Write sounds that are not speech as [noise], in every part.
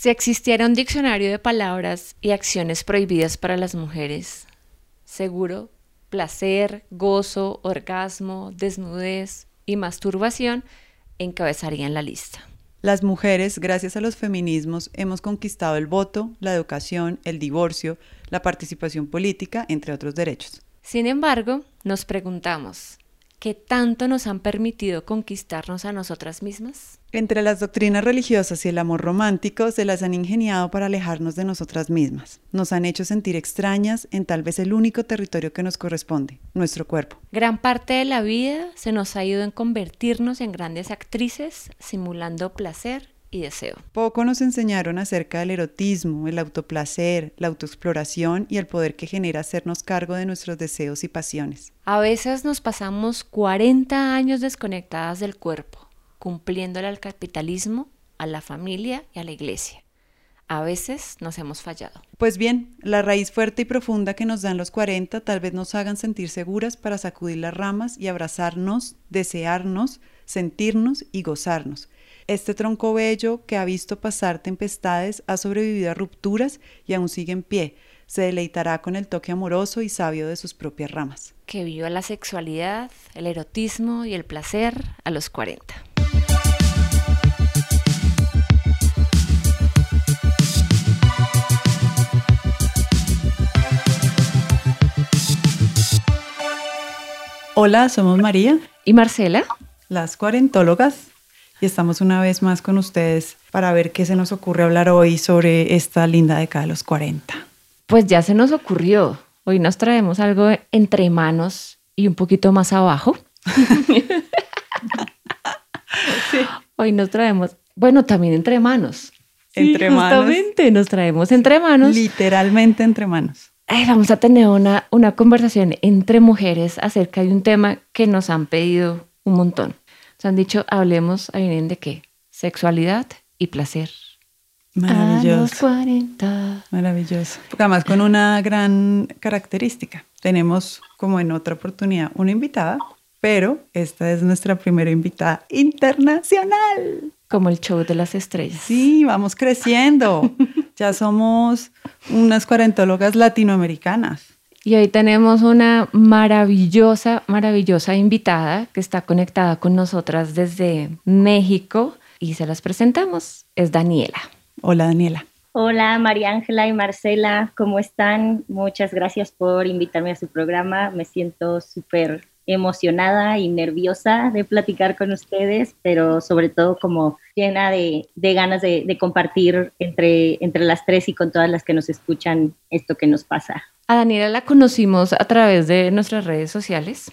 Si existiera un diccionario de palabras y acciones prohibidas para las mujeres, seguro, placer, gozo, orgasmo, desnudez y masturbación encabezarían la lista. Las mujeres, gracias a los feminismos, hemos conquistado el voto, la educación, el divorcio, la participación política, entre otros derechos. Sin embargo, nos preguntamos, ¿qué tanto nos han permitido conquistarnos a nosotras mismas? Entre las doctrinas religiosas y el amor romántico se las han ingeniado para alejarnos de nosotras mismas. Nos han hecho sentir extrañas en tal vez el único territorio que nos corresponde, nuestro cuerpo. Gran parte de la vida se nos ha ido en convertirnos en grandes actrices, simulando placer y deseo. Poco nos enseñaron acerca del erotismo, el autoplacer, la autoexploración y el poder que genera hacernos cargo de nuestros deseos y pasiones. A veces nos pasamos 40 años desconectadas del cuerpo cumpliéndole al capitalismo, a la familia y a la iglesia. A veces nos hemos fallado. Pues bien, la raíz fuerte y profunda que nos dan los 40 tal vez nos hagan sentir seguras para sacudir las ramas y abrazarnos, desearnos, sentirnos y gozarnos. Este tronco bello que ha visto pasar tempestades ha sobrevivido a rupturas y aún sigue en pie. Se deleitará con el toque amoroso y sabio de sus propias ramas. Que viva la sexualidad, el erotismo y el placer a los 40. Hola, somos María y Marcela, las cuarentólogas, y estamos una vez más con ustedes para ver qué se nos ocurre hablar hoy sobre esta linda década de los 40. Pues ya se nos ocurrió. Hoy nos traemos algo entre manos y un poquito más abajo. [laughs] Hoy nos traemos, bueno, también entre manos. Entre manos. Justamente nos traemos entre manos. Literalmente entre manos vamos a tener una, una conversación entre mujeres acerca de un tema que nos han pedido un montón. Nos han dicho, hablemos, vienen de qué? Sexualidad y placer. Maravilloso. 40. Maravilloso. además con una gran característica. Tenemos, como en otra oportunidad, una invitada, pero esta es nuestra primera invitada internacional. Como el show de las estrellas. Sí, vamos creciendo. [laughs] ya somos unas cuarentólogas latinoamericanas. Y hoy tenemos una maravillosa, maravillosa invitada que está conectada con nosotras desde México y se las presentamos. Es Daniela. Hola Daniela. Hola María Ángela y Marcela, ¿cómo están? Muchas gracias por invitarme a su programa. Me siento súper emocionada y nerviosa de platicar con ustedes, pero sobre todo como llena de, ganas de, compartir entre, entre las tres y con todas las que nos escuchan esto que nos pasa. A Daniela la conocimos a través de nuestras redes sociales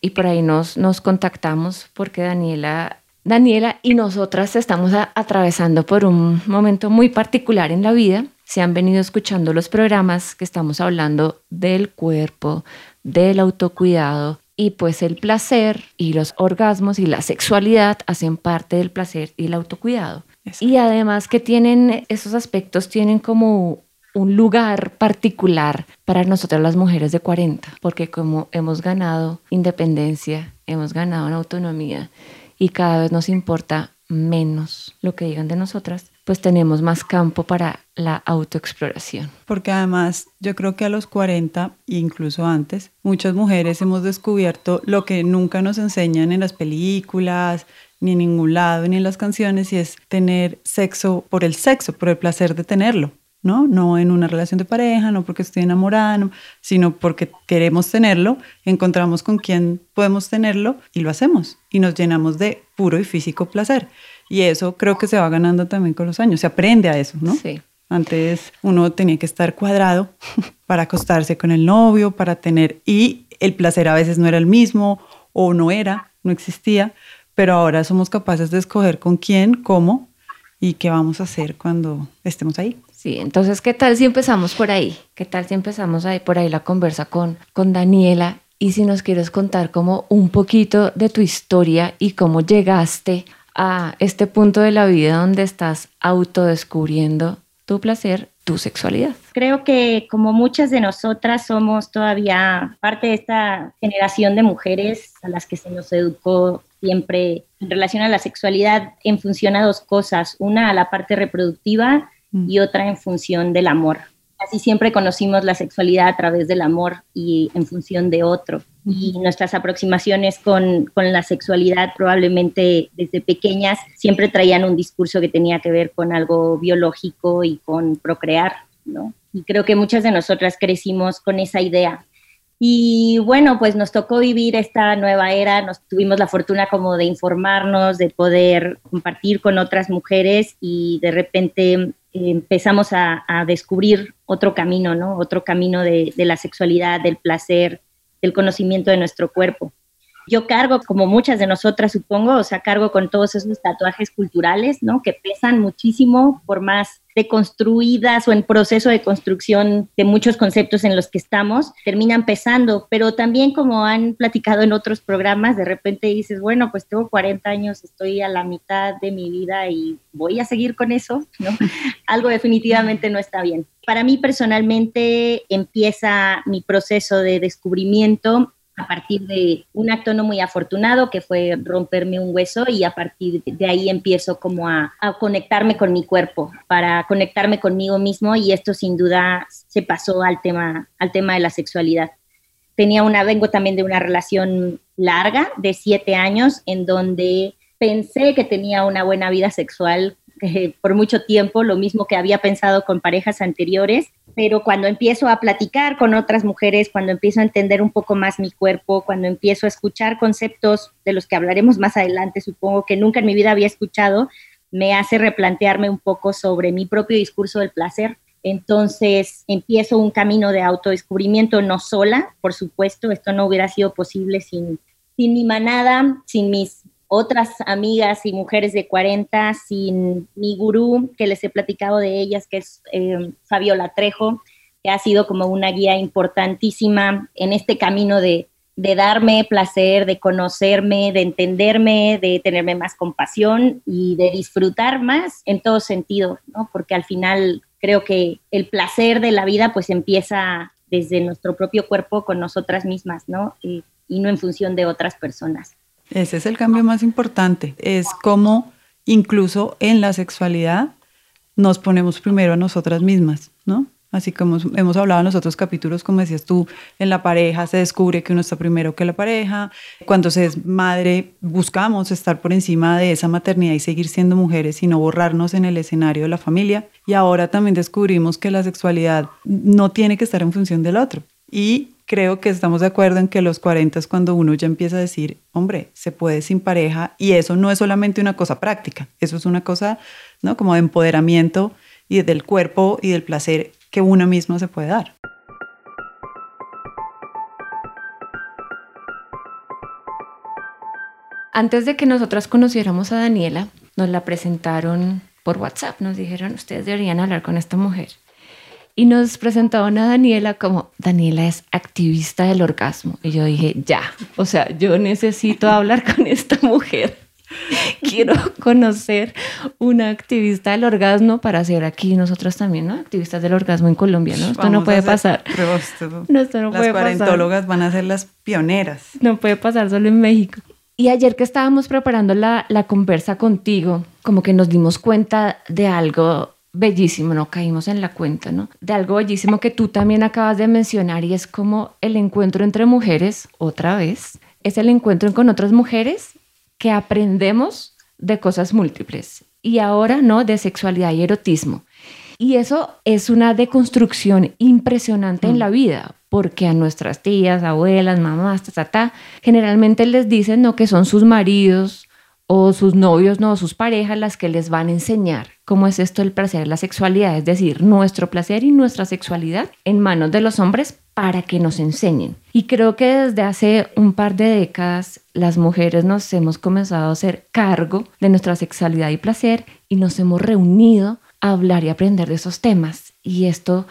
y por ahí nos, nos contactamos porque Daniela, Daniela y nosotras estamos atravesando por un momento muy particular en la vida. Se han venido escuchando los programas que estamos hablando del cuerpo, del autocuidado y pues el placer y los orgasmos y la sexualidad hacen parte del placer y el autocuidado. Y además que tienen esos aspectos tienen como un lugar particular para nosotras las mujeres de 40, porque como hemos ganado independencia, hemos ganado en autonomía y cada vez nos importa menos lo que digan de nosotras, pues tenemos más campo para la autoexploración. Porque además yo creo que a los 40, incluso antes, muchas mujeres hemos descubierto lo que nunca nos enseñan en las películas, ni en ningún lado, ni en las canciones, y es tener sexo por el sexo, por el placer de tenerlo. ¿No? No en una relación de pareja, no porque estoy enamorada, sino porque queremos tenerlo, encontramos con quién podemos tenerlo y lo hacemos y nos llenamos de puro y físico placer. Y eso creo que se va ganando también con los años, se aprende a eso, ¿no? Sí. Antes uno tenía que estar cuadrado [laughs] para acostarse con el novio, para tener, y el placer a veces no era el mismo o no era, no existía, pero ahora somos capaces de escoger con quién, cómo y qué vamos a hacer cuando estemos ahí. Sí, entonces, ¿qué tal si empezamos por ahí? ¿Qué tal si empezamos ahí por ahí la conversa con, con Daniela? Y si nos quieres contar como un poquito de tu historia y cómo llegaste a este punto de la vida donde estás autodescubriendo tu placer tu sexualidad? Creo que como muchas de nosotras somos todavía parte de esta generación de mujeres a las que se nos educó siempre en relación a la sexualidad en función a dos cosas, una a la parte reproductiva. Y otra en función del amor. Así siempre conocimos la sexualidad a través del amor y en función de otro. Y nuestras aproximaciones con, con, la sexualidad probablemente desde pequeñas siempre traían un discurso que tenía que ver con algo biológico y con procrear, ¿no? Y creo que muchas de nosotras crecimos con esa idea. Y bueno, pues nos tocó vivir esta nueva era, nos tuvimos la fortuna como de informarnos, de poder compartir con otras mujeres y de repente empezamos a, descubrir otro camino, ¿no? Otro camino de, la sexualidad, del placer, del conocimiento de nuestro cuerpo. Yo cargo, como muchas de nosotras supongo, o sea, cargo con todos esos tatuajes culturales, ¿no? Que pesan muchísimo por más deconstruidas o en proceso de construcción de muchos conceptos en los que estamos, terminan pesando, pero también como han platicado en otros programas, de repente dices, bueno, pues tengo 40 años, estoy a la mitad de mi vida y voy a seguir con eso, ¿no? [laughs] Algo definitivamente no está bien. Para mí personalmente empieza mi proceso de descubrimiento a partir de un acto no muy afortunado que fue romperme un hueso y a partir de ahí empiezo como a, conectarme con mi cuerpo, para conectarme conmigo mismo y esto sin duda se pasó al tema, al tema de la sexualidad. Tenía una, vengo también de una relación larga de siete años en donde pensé que tenía una buena vida sexual eh, por mucho tiempo, lo mismo que había pensado con parejas anteriores, pero cuando empiezo a platicar con otras mujeres, cuando empiezo a entender un poco más mi cuerpo, cuando empiezo a escuchar conceptos de los que hablaremos más adelante, supongo que nunca en mi vida había escuchado, me hace replantearme un poco sobre mi propio discurso del placer. Entonces empiezo un camino de autodescubrimiento no sola, por supuesto, esto no hubiera sido posible sin, sin mi manada, sin mis otras amigas y mujeres de 40, sin mi gurú, que les he platicado de ellas, que es eh, Fabiola Trejo, que ha sido como una guía importantísima en este camino de, darme placer, de conocerme, de entenderme, de tenerme más compasión y de disfrutar más en todo sentido, ¿no? Porque al final creo que el placer de la vida pues empieza desde nuestro propio cuerpo con nosotras mismas, ¿no? y no en función de otras personas. Ese es el cambio más importante. Es como incluso en la sexualidad nos ponemos primero a nosotras mismas, ¿no? Así como hemos hablado en los otros capítulos, como decías tú, en la pareja se descubre que uno está primero que la pareja. Cuando se es madre, buscamos estar por encima de esa maternidad y seguir siendo mujeres y no borrarnos en el escenario de la familia. Y ahora también descubrimos que la sexualidad no tiene que estar en función del otro. Y creo que estamos de acuerdo en que los 40 es cuando uno ya empieza a decir, hombre, se puede sin pareja y eso no es solamente una cosa práctica, eso es una cosa, ¿no? Como de empoderamiento y del cuerpo y del placer que uno mismo se puede dar. Antes de que nosotras conociéramos a Daniela, nos la presentaron por WhatsApp, nos dijeron, ustedes deberían hablar con esta mujer y nos presentaban a Daniela como Daniela es activista del orgasmo. Y yo dije, ya, o sea, yo necesito hablar con esta mujer. Quiero conocer una activista del orgasmo para ser aquí nosotros también, ¿no? Activistas del orgasmo en Colombia, ¿no? Esto no puede pasar. No, esto no las cuarentólogas van a ser las pioneras. No puede pasar solo en México. Y ayer que estábamos preparando la, la conversa contigo, como que nos dimos cuenta de algo bellísimo, no caímos en la cuenta, ¿no? De algo bellísimo que tú también acabas de mencionar y es como el encuentro entre mujeres, otra vez, es el encuentro con otras mujeres que aprendemos de cosas múltiples y ahora, ¿no? De sexualidad y erotismo. Y eso es una deconstrucción impresionante en mm. la vida, porque a nuestras tías, abuelas, mamás, ta, ta, ta, generalmente les dicen, ¿no? Que son sus maridos, o sus novios, no, sus parejas las que les van a enseñar cómo es esto el placer, la sexualidad, es decir, nuestro placer y nuestra sexualidad en manos de los hombres para que nos enseñen. Y creo que desde hace un par de décadas las mujeres nos hemos comenzado a hacer cargo de nuestra sexualidad y placer y nos hemos reunido a hablar y aprender de esos temas. Y esto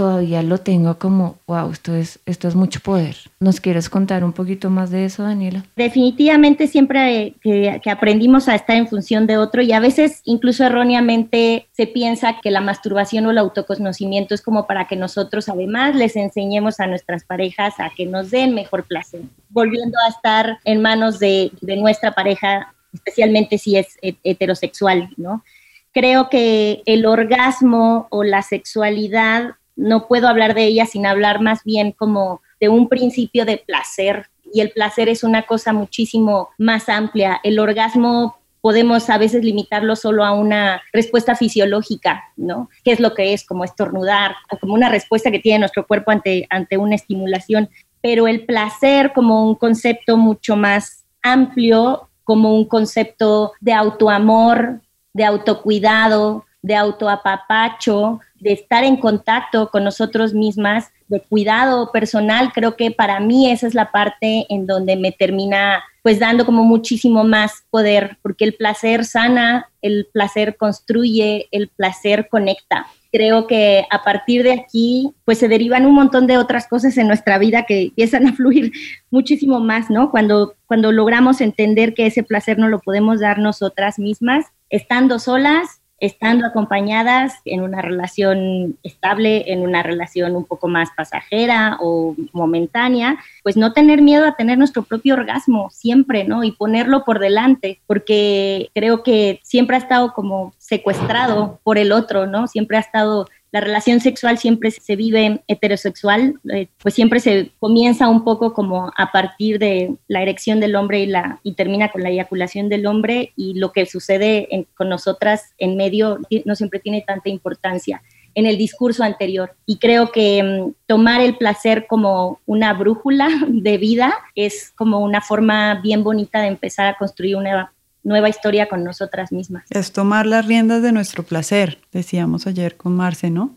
todavía lo tengo como, wow, esto es, esto es mucho poder. ¿Nos quieres contar un poquito más de eso, Daniela? Definitivamente siempre que, que aprendimos a estar en función de otro y a veces incluso erróneamente se piensa que la masturbación o el autoconocimiento es como para que nosotros además les enseñemos a nuestras parejas a que nos den mejor placer, volviendo a estar en manos de, de nuestra pareja, especialmente si es heterosexual, ¿no? Creo que el orgasmo o la sexualidad, no puedo hablar de ella sin hablar más bien como de un principio de placer. Y el placer es una cosa muchísimo más amplia. El orgasmo podemos a veces limitarlo solo a una respuesta fisiológica, ¿no? ¿Qué es lo que es? Como estornudar, como una respuesta que tiene nuestro cuerpo ante, ante una estimulación. Pero el placer como un concepto mucho más amplio, como un concepto de autoamor, de autocuidado, de autoapapacho, de estar en contacto con nosotros mismas, de cuidado personal, creo que para mí esa es la parte en donde me termina pues dando como muchísimo más poder, porque el placer sana, el placer construye, el placer conecta. Creo que a partir de aquí, pues se derivan un montón de otras cosas en nuestra vida que empiezan a [laughs] fluir muchísimo más, ¿no? Cuando, cuando logramos entender que ese placer no lo podemos dar nosotras mismas, estando solas, estando acompañadas en una relación estable, en una relación un poco más pasajera o momentánea, pues no tener miedo a tener nuestro propio orgasmo siempre, ¿no? Y ponerlo por delante, porque creo que siempre ha estado como secuestrado por el otro, ¿no? Siempre ha estado la relación sexual siempre se vive heterosexual, eh, pues siempre se comienza un poco como a partir de la erección del hombre y, la, y termina con la eyaculación del hombre y lo que sucede con nosotras en medio no siempre tiene tanta importancia en el discurso anterior. Y creo que mm, tomar el placer como una brújula [laughs] de vida es como una forma bien bonita de empezar a construir una nueva historia con nosotras mismas. Es tomar las riendas de nuestro placer, decíamos ayer con Marce, ¿no?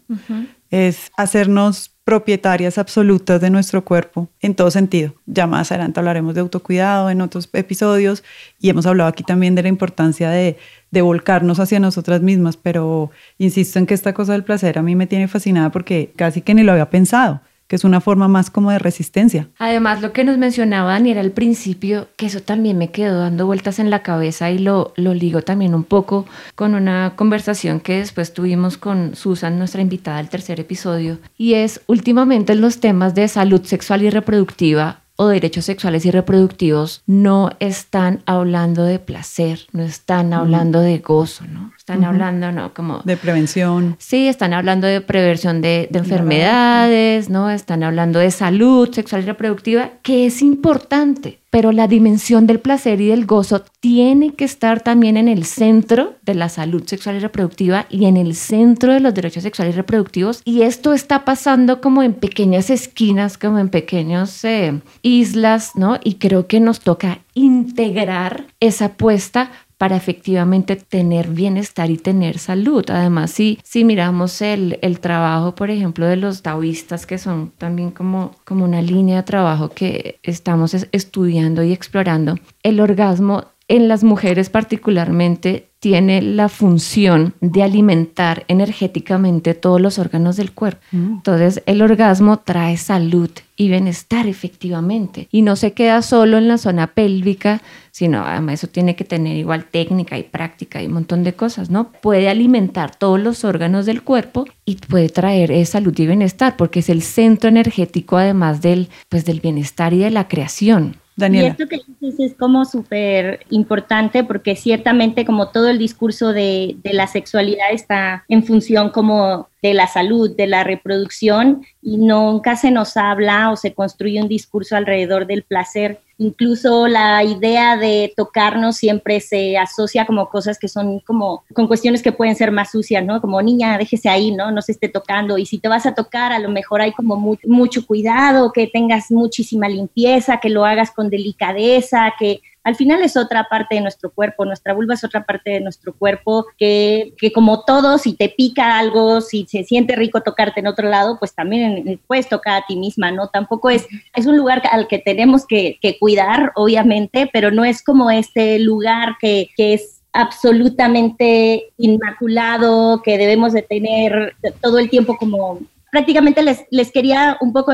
Es hacernos propietarias absolutas de nuestro cuerpo en todo sentido. Ya más adelante hablaremos de autocuidado en otros episodios y hemos hablado aquí también de la importancia de, de volcarnos hacia nosotras mismas, pero insisto en que esta cosa del placer a mí me tiene fascinada porque casi que ni lo había pensado que es una forma más como de resistencia. Además, lo que nos mencionaba Daniel al principio, que eso también me quedó dando vueltas en la cabeza y lo, lo ligo también un poco con una conversación que después tuvimos con Susan, nuestra invitada al tercer episodio, y es últimamente en los temas de salud sexual y reproductiva o derechos sexuales y reproductivos no están hablando de placer, no están hablando de gozo, ¿no? Están hablando, ¿no? Como... De prevención. Sí, están hablando de prevención de, enfermedades, ¿no? Están hablando de salud sexual y reproductiva, que es importante, pero la dimensión del placer y del gozo tiene que estar también en el centro de la salud sexual y reproductiva y en el centro de los derechos sexuales y reproductivos. Y esto está pasando como en pequeñas esquinas, como en pequeñas eh, islas, ¿no? Y creo que nos toca integrar esa apuesta para efectivamente tener bienestar y tener salud. Además, si, si miramos el, el trabajo, por ejemplo, de los taoístas, que son también como, como una línea de trabajo que estamos estudiando y explorando, el orgasmo en las mujeres particularmente tiene la función de alimentar energéticamente todos los órganos del cuerpo. Mm. Entonces, el orgasmo trae salud y bienestar efectivamente. Y no se queda solo en la zona pélvica, sino además eso tiene que tener igual técnica y práctica y un montón de cosas, ¿no? Puede alimentar todos los órganos del cuerpo y puede traer eh, salud y bienestar, porque es el centro energético además del, pues, del bienestar y de la creación. Daniela. Y esto que dices es como súper importante porque ciertamente como todo el discurso de, de, la sexualidad está en función como de la salud, de la reproducción y nunca se nos habla o se construye un discurso alrededor del placer. Incluso la idea de tocarnos siempre se asocia como cosas que son como con cuestiones que pueden ser más sucias, ¿no? Como niña, déjese ahí, ¿no? No se esté tocando. Y si te vas a tocar, a lo mejor hay como mucho cuidado, que tengas muchísima limpieza, que lo hagas con delicadeza, que al final es otra parte de nuestro cuerpo, nuestra vulva es otra parte de nuestro cuerpo que, que como todo, si te pica algo, si se siente rico tocarte en otro lado, pues también puedes tocar a ti misma, ¿no? Tampoco es, es un lugar al que tenemos que, que cuidar, obviamente, pero no es como este lugar que, que es absolutamente inmaculado, que debemos de tener todo el tiempo como prácticamente les, les quería un poco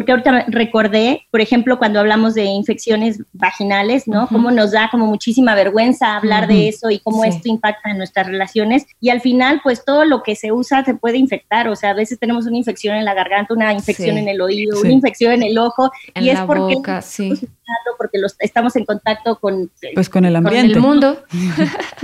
porque ahorita recordé, por ejemplo, cuando hablamos de infecciones vaginales, ¿no? Cómo nos da como muchísima vergüenza hablar de eso y cómo esto impacta en nuestras relaciones. Y al final, pues todo lo que se usa se puede infectar. O sea, a veces tenemos una infección en la garganta, una infección en el oído, una infección en el ojo. En y es porque boca, porque los, estamos en contacto con, pues con el ambiente. [laughs] el mundo.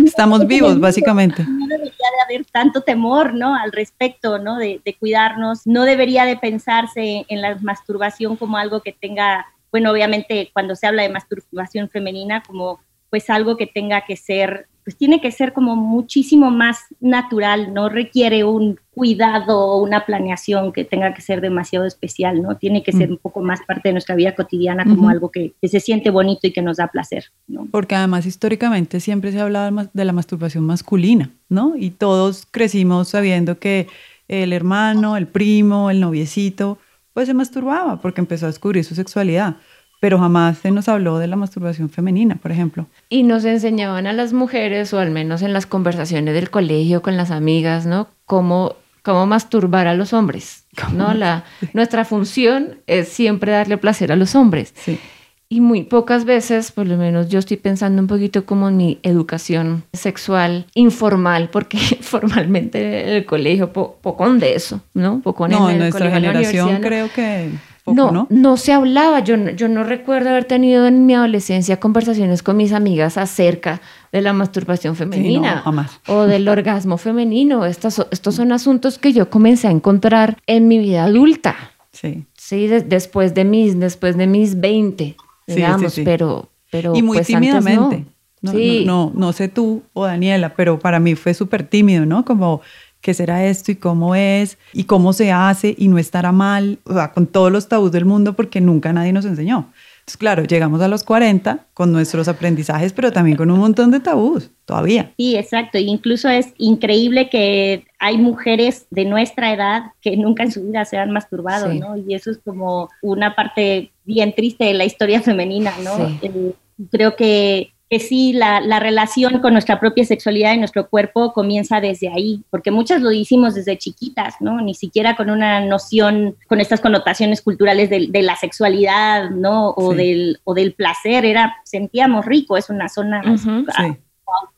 estamos vivos, básicamente. No debería de haber tanto temor, ¿no? Al respecto, ¿no? De, de cuidarnos. No debería de pensarse en la masturbación como algo que tenga, bueno, obviamente cuando se habla de masturbación femenina, como pues algo que tenga que ser pues tiene que ser como muchísimo más natural, no requiere un cuidado o una planeación que tenga que ser demasiado especial, ¿no? Tiene que ser mm. un poco más parte de nuestra vida cotidiana como algo que, se siente bonito y que nos da placer, ¿no? Porque además históricamente siempre se ha hablado de la masturbación masculina, ¿no? Y todos crecimos sabiendo que el hermano, el primo, el noviecito, pues se masturbaba porque empezó a descubrir su sexualidad pero jamás se nos habló de la masturbación femenina, por ejemplo. Y nos enseñaban a las mujeres, o al menos en las conversaciones del colegio con las amigas, ¿no? Cómo, cómo masturbar a los hombres, ¿no? La, nuestra función es siempre darle placer a los hombres. Sí. Y muy pocas veces, por lo menos yo estoy pensando un poquito como en mi educación sexual informal, porque [laughs] formalmente el colegio, poco de eso, ¿no? Poco no, en, nuestra generación creo que no, ¿no? se hablaba. Yo, yo no recuerdo haber tenido en mi adolescencia conversaciones con mis amigas acerca de la masturbación femenina o del [laughs] orgasmo femenino. Estos, estos son asuntos que yo comencé a encontrar en mi vida adulta. Sí. Sí, después de mis, después de mis 20, digamos, pero, pero. Y muy pues tímidamente. no. no, no, sé tú o Daniela, pero para mí fue súper tímido, ¿no? Como qué será esto y cómo es y cómo se hace y no estará mal, o sea, con todos los tabús del mundo porque nunca nadie nos enseñó. Entonces, claro, llegamos a los 40 con nuestros aprendizajes, pero también con un montón de tabús todavía. Sí, exacto. Incluso es increíble que hay mujeres de nuestra edad que nunca en su vida se han masturbado, ¿no? Y eso es como una parte bien triste de la historia femenina, ¿no? Eh, creo que que sí, la, la, relación con nuestra propia sexualidad y nuestro cuerpo comienza desde ahí, porque muchas lo hicimos desde chiquitas, ¿no? Ni siquiera con una noción, con estas connotaciones culturales de, de la sexualidad, ¿no? O, del, o del placer, era, sentíamos rico, es una zona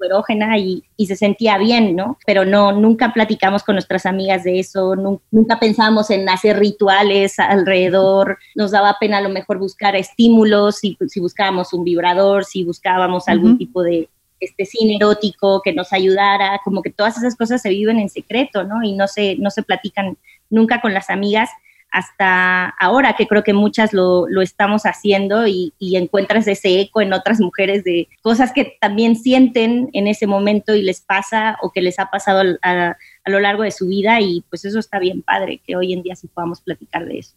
erógena y, y, se sentía bien, ¿no? Pero no, nunca platicamos con nuestras amigas de eso, nunca, pensábamos en hacer rituales alrededor, nos daba pena a lo mejor buscar estímulos, si, si buscábamos un vibrador, si buscábamos algún tipo de este cine erótico que nos ayudara, como que todas esas cosas se viven en secreto, ¿no? Y no se, no se platican nunca con las amigas hasta ahora, que creo que muchas lo, estamos haciendo y, encuentras ese eco en otras mujeres de cosas que también sienten en ese momento y les pasa o que les ha pasado a, a lo largo de su vida y pues eso está bien padre, que hoy en día sí podamos platicar de eso.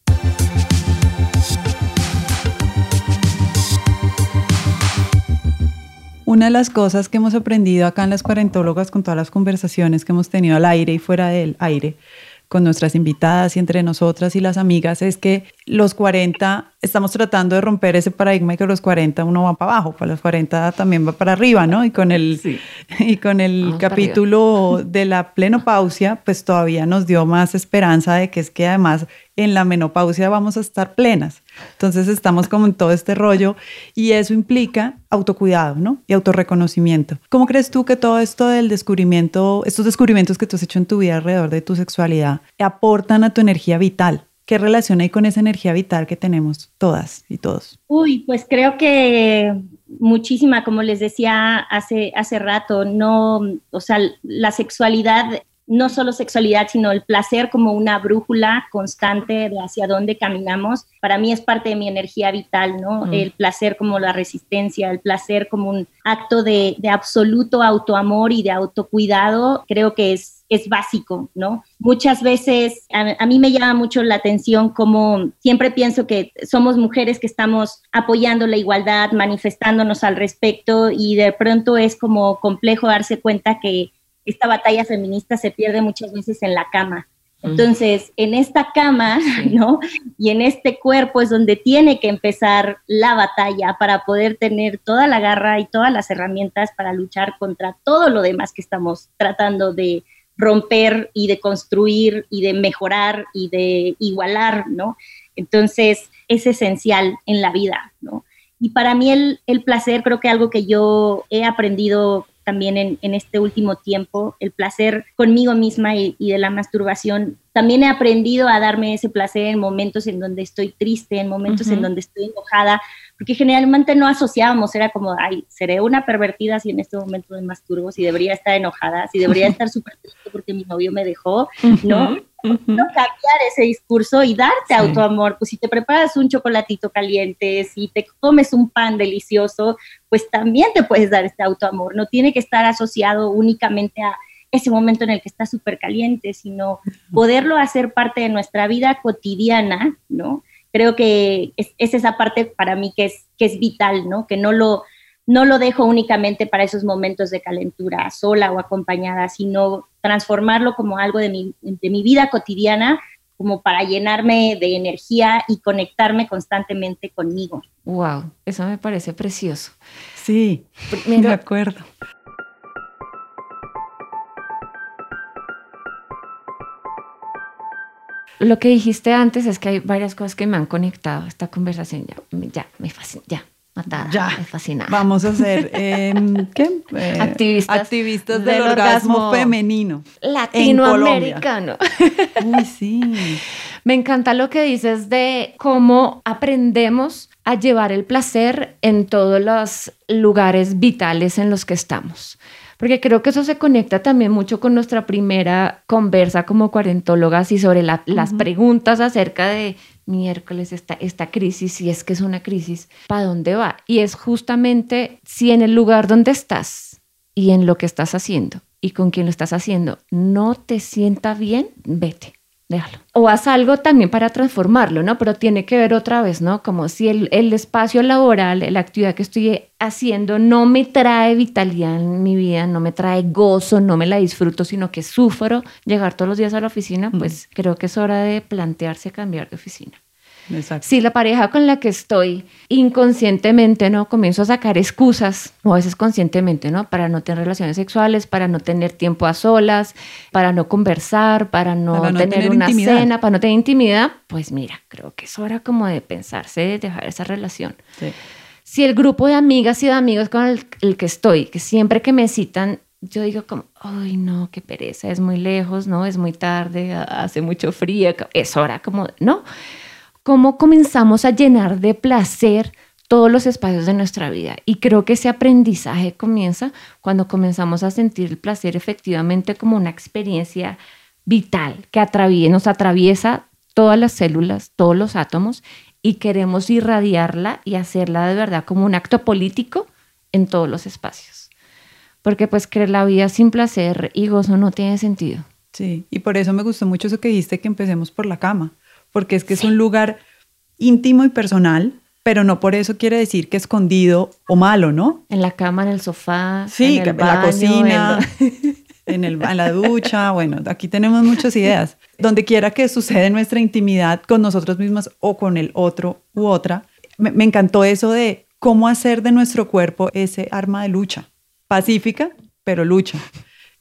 Una de las cosas que hemos aprendido acá en las cuarentólogas con todas las conversaciones que hemos tenido al aire y fuera del aire con nuestras invitadas y entre nosotras y las amigas es que los 40 estamos tratando de romper ese paradigma y que los 40 uno va para abajo, para los 40 también va para arriba, ¿no? Y con el, y con el capítulo de la plenopausia, pues todavía nos dio más esperanza de que es que además en la menopausia vamos a estar plenas. Entonces estamos como en todo este rollo y eso implica autocuidado, ¿no? Y autorreconocimiento. ¿Cómo crees tú que todo esto del descubrimiento, estos descubrimientos que tú has hecho en tu vida alrededor de tu sexualidad, aportan a tu energía vital? ¿Qué relación hay con esa energía vital que tenemos todas y todos? Uy, pues creo que muchísima, como les decía hace, hace rato, no, o sea, la sexualidad no solo sexualidad, sino el placer como una brújula constante de hacia dónde caminamos. Para mí es parte de mi energía vital, ¿no? Mm. El placer como la resistencia, el placer como un acto de, absoluto autoamor y de autocuidado, creo que es, es básico, ¿no? Muchas veces a, a, mí me llama mucho la atención como siempre pienso que somos mujeres que estamos apoyando la igualdad, manifestándonos al respecto y de pronto es como complejo darse cuenta que esta batalla feminista se pierde muchas veces en la cama. Entonces, en esta cama, ¿no? Y en este cuerpo es donde tiene que empezar la batalla para poder tener toda la garra y todas las herramientas para luchar contra todo lo demás que estamos tratando de, romper y de construir y de mejorar y de igualar, ¿no? Entonces, es esencial en la vida, ¿no? Y para mí el, el placer, creo que algo que yo he aprendido también en, en, este último tiempo, el placer conmigo misma y, y, de la masturbación. También he aprendido a darme ese placer en momentos en donde estoy triste, en momentos uh -huh. en donde estoy enojada, porque generalmente no asociábamos, era como, ay, seré una pervertida si en este momento me masturbo, si debería estar enojada, si debería estar [laughs] súper triste porque mi novio me dejó, ¿no? Uh -huh. no cambiar ese discurso y darte sí. autoamor. Pues si te preparas un chocolatito caliente, si te comes un pan delicioso, pues también te puedes dar este autoamor. No tiene que estar asociado únicamente a ese momento en el que estás súper caliente, sino poderlo hacer parte de nuestra vida cotidiana, ¿no? Creo que es, es esa parte para mí que es, que es vital, ¿no? Que no lo, no lo dejo únicamente para esos momentos de calentura, sola o acompañada, sino transformarlo como algo de mi, de mi vida cotidiana, como para llenarme de energía y conectarme constantemente conmigo. Wow, eso me parece precioso. Sí, Mira, de acuerdo. Lo que dijiste antes es que hay varias cosas que me han conectado a esta conversación. Ya, ya, me fascina, ya, matada, ya. me fascina. Vamos a eh, [laughs] ¿qué? Eh, activistas, activistas del, del orgasmo, orgasmo, femenino. Latinoamericano. Uy, sí. [laughs] Me encanta lo que dices de cómo aprendemos a llevar el placer en todos los lugares vitales en los que estamos porque creo que eso se conecta también mucho con nuestra primera conversa como cuarentólogas y sobre la, uh -huh. las preguntas acerca de miércoles esta, esta crisis, si es que es una crisis, ¿para dónde va? Y es justamente si en el lugar donde estás y en lo que estás haciendo y con quien lo estás haciendo no te sienta bien, vete déjalo. O haz algo también para transformarlo, ¿no? Pero tiene que ver otra vez, ¿no? Como si el, el, espacio laboral, la actividad que estoy haciendo no me trae vitalidad en mi vida, no me trae gozo, no me la disfruto, sino que sufro llegar todos los días a la oficina, pues mm. creo que es hora de plantearse cambiar de oficina. Exacto. Si la pareja con la que estoy inconscientemente, ¿no? Comienzo a sacar excusas, o a veces conscientemente, ¿no? Para no tener relaciones sexuales, para no tener tiempo a solas, para no conversar, para no, para no tener, tener, una intimidad. cena, para no tener intimidad, pues mira, creo que es hora como de pensarse, de dejar esa relación. Sí. Si el grupo de amigas y de amigos con el, el que estoy, que siempre que me citan, yo digo como, ay no, qué pereza, es muy lejos, ¿no? Es muy tarde, hace mucho frío, es hora como, ¿no? Cómo comenzamos a llenar de placer todos los espacios de nuestra vida. Y creo que ese aprendizaje comienza cuando comenzamos a sentir el placer efectivamente como una experiencia vital que atraviesa, nos atraviesa todas las células, todos los átomos y queremos irradiarla y hacerla de verdad como un acto político en todos los espacios. Porque pues creer la vida sin placer y gozo no tiene sentido. Sí, y por eso me gustó mucho eso que dijiste que empecemos por la cama porque es que sí. es un lugar íntimo y personal, pero no por eso quiere decir que escondido o malo, ¿no? En la cama, en el sofá, sí, en, el en baño, la cocina, [laughs] en, el, en, la ducha, bueno, aquí tenemos muchas ideas. Donde quiera que sucede nuestra intimidad con nosotros mismos o con el otro u otra, me, me encantó eso de cómo hacer de nuestro cuerpo ese arma de lucha, pacífica, pero lucha.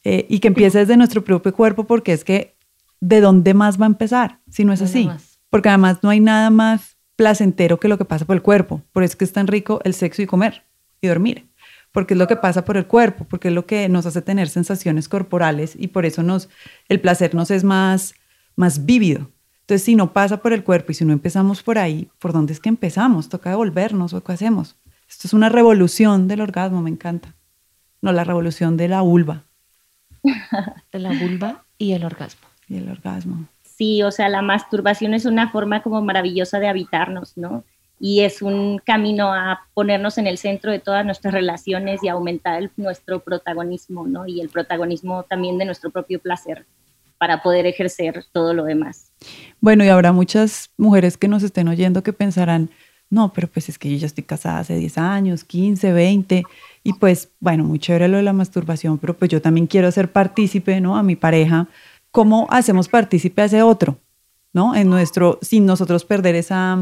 Eh, y que empiece desde nuestro propio cuerpo porque es que ¿de dónde más va a empezar si no es así? Más. Porque además no hay nada más placentero que lo que pasa por el cuerpo. Por eso es que es tan rico el sexo y comer y dormir. Porque es lo que pasa por el cuerpo, porque es lo que nos hace tener sensaciones corporales y por eso nos, el placer nos es más, más vívido. Entonces, si no pasa por el cuerpo y si no empezamos por ahí, ¿por dónde es que empezamos? ¿Toca devolvernos o qué hacemos? Esto es una revolución del orgasmo, me encanta. No, la revolución de la vulva. [laughs] de la vulva y el orgasmo y el orgasmo. Sí, o sea, la masturbación es una forma como maravillosa de habitarnos, ¿no? Y es un camino a ponernos en el centro de todas nuestras relaciones y aumentar el, nuestro protagonismo, ¿no? Y el protagonismo también de nuestro propio placer para poder ejercer todo lo demás. Bueno, y habrá muchas mujeres que nos estén oyendo que pensarán, no, pero pues es que yo ya estoy casada hace 10 años, 15, 20, y pues, bueno, muy chévere lo de la masturbación, pero pues yo también quiero ser partícipe, ¿no? A mi pareja, cómo hacemos partícipe a ese otro, ¿no? En nuestro, sin nosotros perder esa,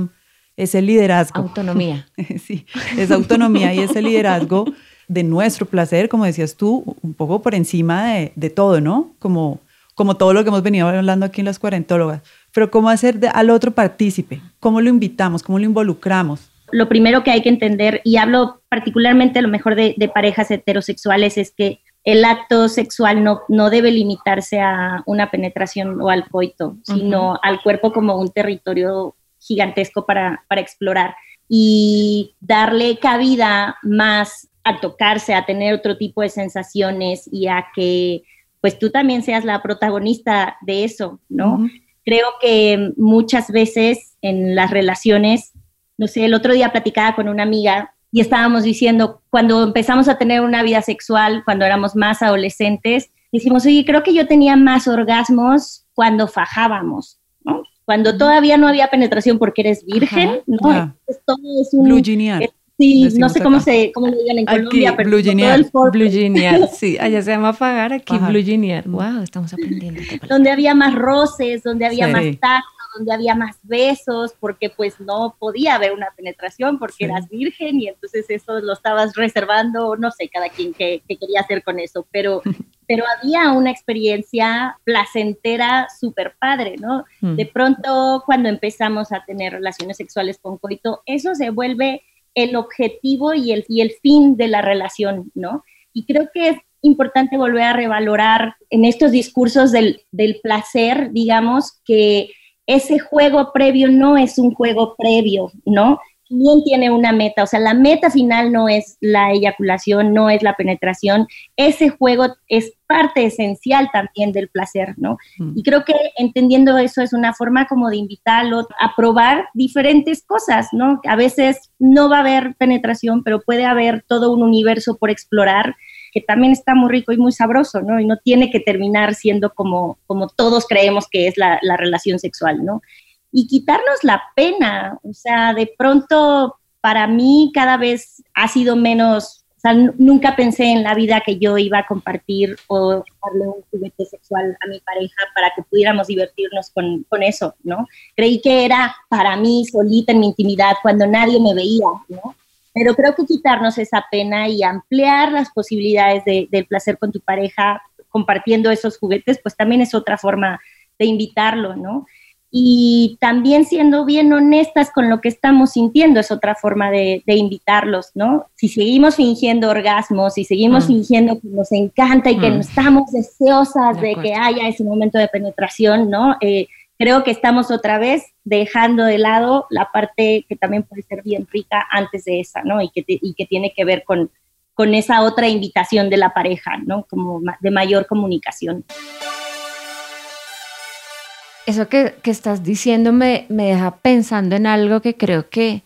ese liderazgo. Autonomía. [laughs] sí, esa autonomía y ese liderazgo de nuestro placer, como decías tú, un poco por encima de, de todo, ¿no? Como como todo lo que hemos venido hablando aquí en las cuarentólogas, pero cómo hacer al otro partícipe, cómo lo invitamos, cómo lo involucramos. Lo primero que hay que entender, y hablo particularmente a lo mejor de, parejas heterosexuales, es que el acto sexual no, no debe limitarse a una penetración o al coito, sino al cuerpo como un territorio gigantesco para, para explorar y darle cabida más a tocarse, a tener otro tipo de sensaciones y a que pues tú también seas la protagonista de eso, ¿no? Creo que muchas veces en las relaciones, no sé, el otro día platicaba con una amiga y estábamos diciendo, cuando empezamos a tener una vida sexual, cuando éramos más adolescentes, decimos, oye, creo que yo tenía más orgasmos cuando fajábamos, ¿no? Cuando todavía no había penetración porque eres virgen, ¿no? todo es un... Blue genial. Sí, no sé cómo se cómo le digan en Colombia, pero Blue Genial. Blue [laughs] Genial, sí, allá se llama pagar, aquí Blue Genial. Wow, estamos aprendiendo. Donde había más roces, donde había más tacto, donde había más besos, porque pues no podía haber una penetración porque eras virgen y entonces eso lo estabas reservando, no sé, cada quien que, quería hacer con eso, pero, [laughs] pero había una experiencia placentera súper padre, ¿no? Mm. De pronto cuando empezamos a tener relaciones sexuales con coito, eso se vuelve el objetivo y el, y el fin de la relación, ¿no? Y creo que es importante volver a revalorar en estos discursos del, del placer, digamos, que ese juego previo no es un juego previo, ¿no? también tiene una meta, o sea, la meta final no es la eyaculación, no es la penetración, ese juego es parte esencial también del placer, ¿no? Mm. Y creo que entendiendo eso es una forma como de invitarlo a probar diferentes cosas, ¿no? A veces no va a haber penetración, pero puede haber todo un universo por explorar que también está muy rico y muy sabroso, ¿no? Y no tiene que terminar siendo como, como todos creemos que es la, la relación sexual, ¿no? y quitarnos la pena. O sea, de pronto para mí cada vez ha sido menos, o sea, nunca pensé en la vida que yo iba a compartir o darle un juguete sexual a mi pareja para que pudiéramos divertirnos con, con eso, ¿no? Creí que era para mí solita en mi intimidad cuando nadie me veía, ¿no? Pero creo que quitarnos esa pena y ampliar las posibilidades de, del placer con tu pareja compartiendo esos juguetes, pues también es otra forma de invitarlo, ¿no? y también siendo bien honestas con lo que estamos sintiendo es otra forma de, invitarlos, ¿no? Si seguimos fingiendo orgasmos, si seguimos mm. fingiendo que nos encanta y que mm. estamos deseosas de, que haya ese momento de penetración, ¿no? Eh, creo que estamos otra vez dejando de lado la parte que también puede ser bien rica antes de esa, ¿no? Y que, y que tiene que ver con, con esa otra invitación de la pareja, ¿no? Como de mayor comunicación eso que, estás diciendo me, deja pensando en algo que creo que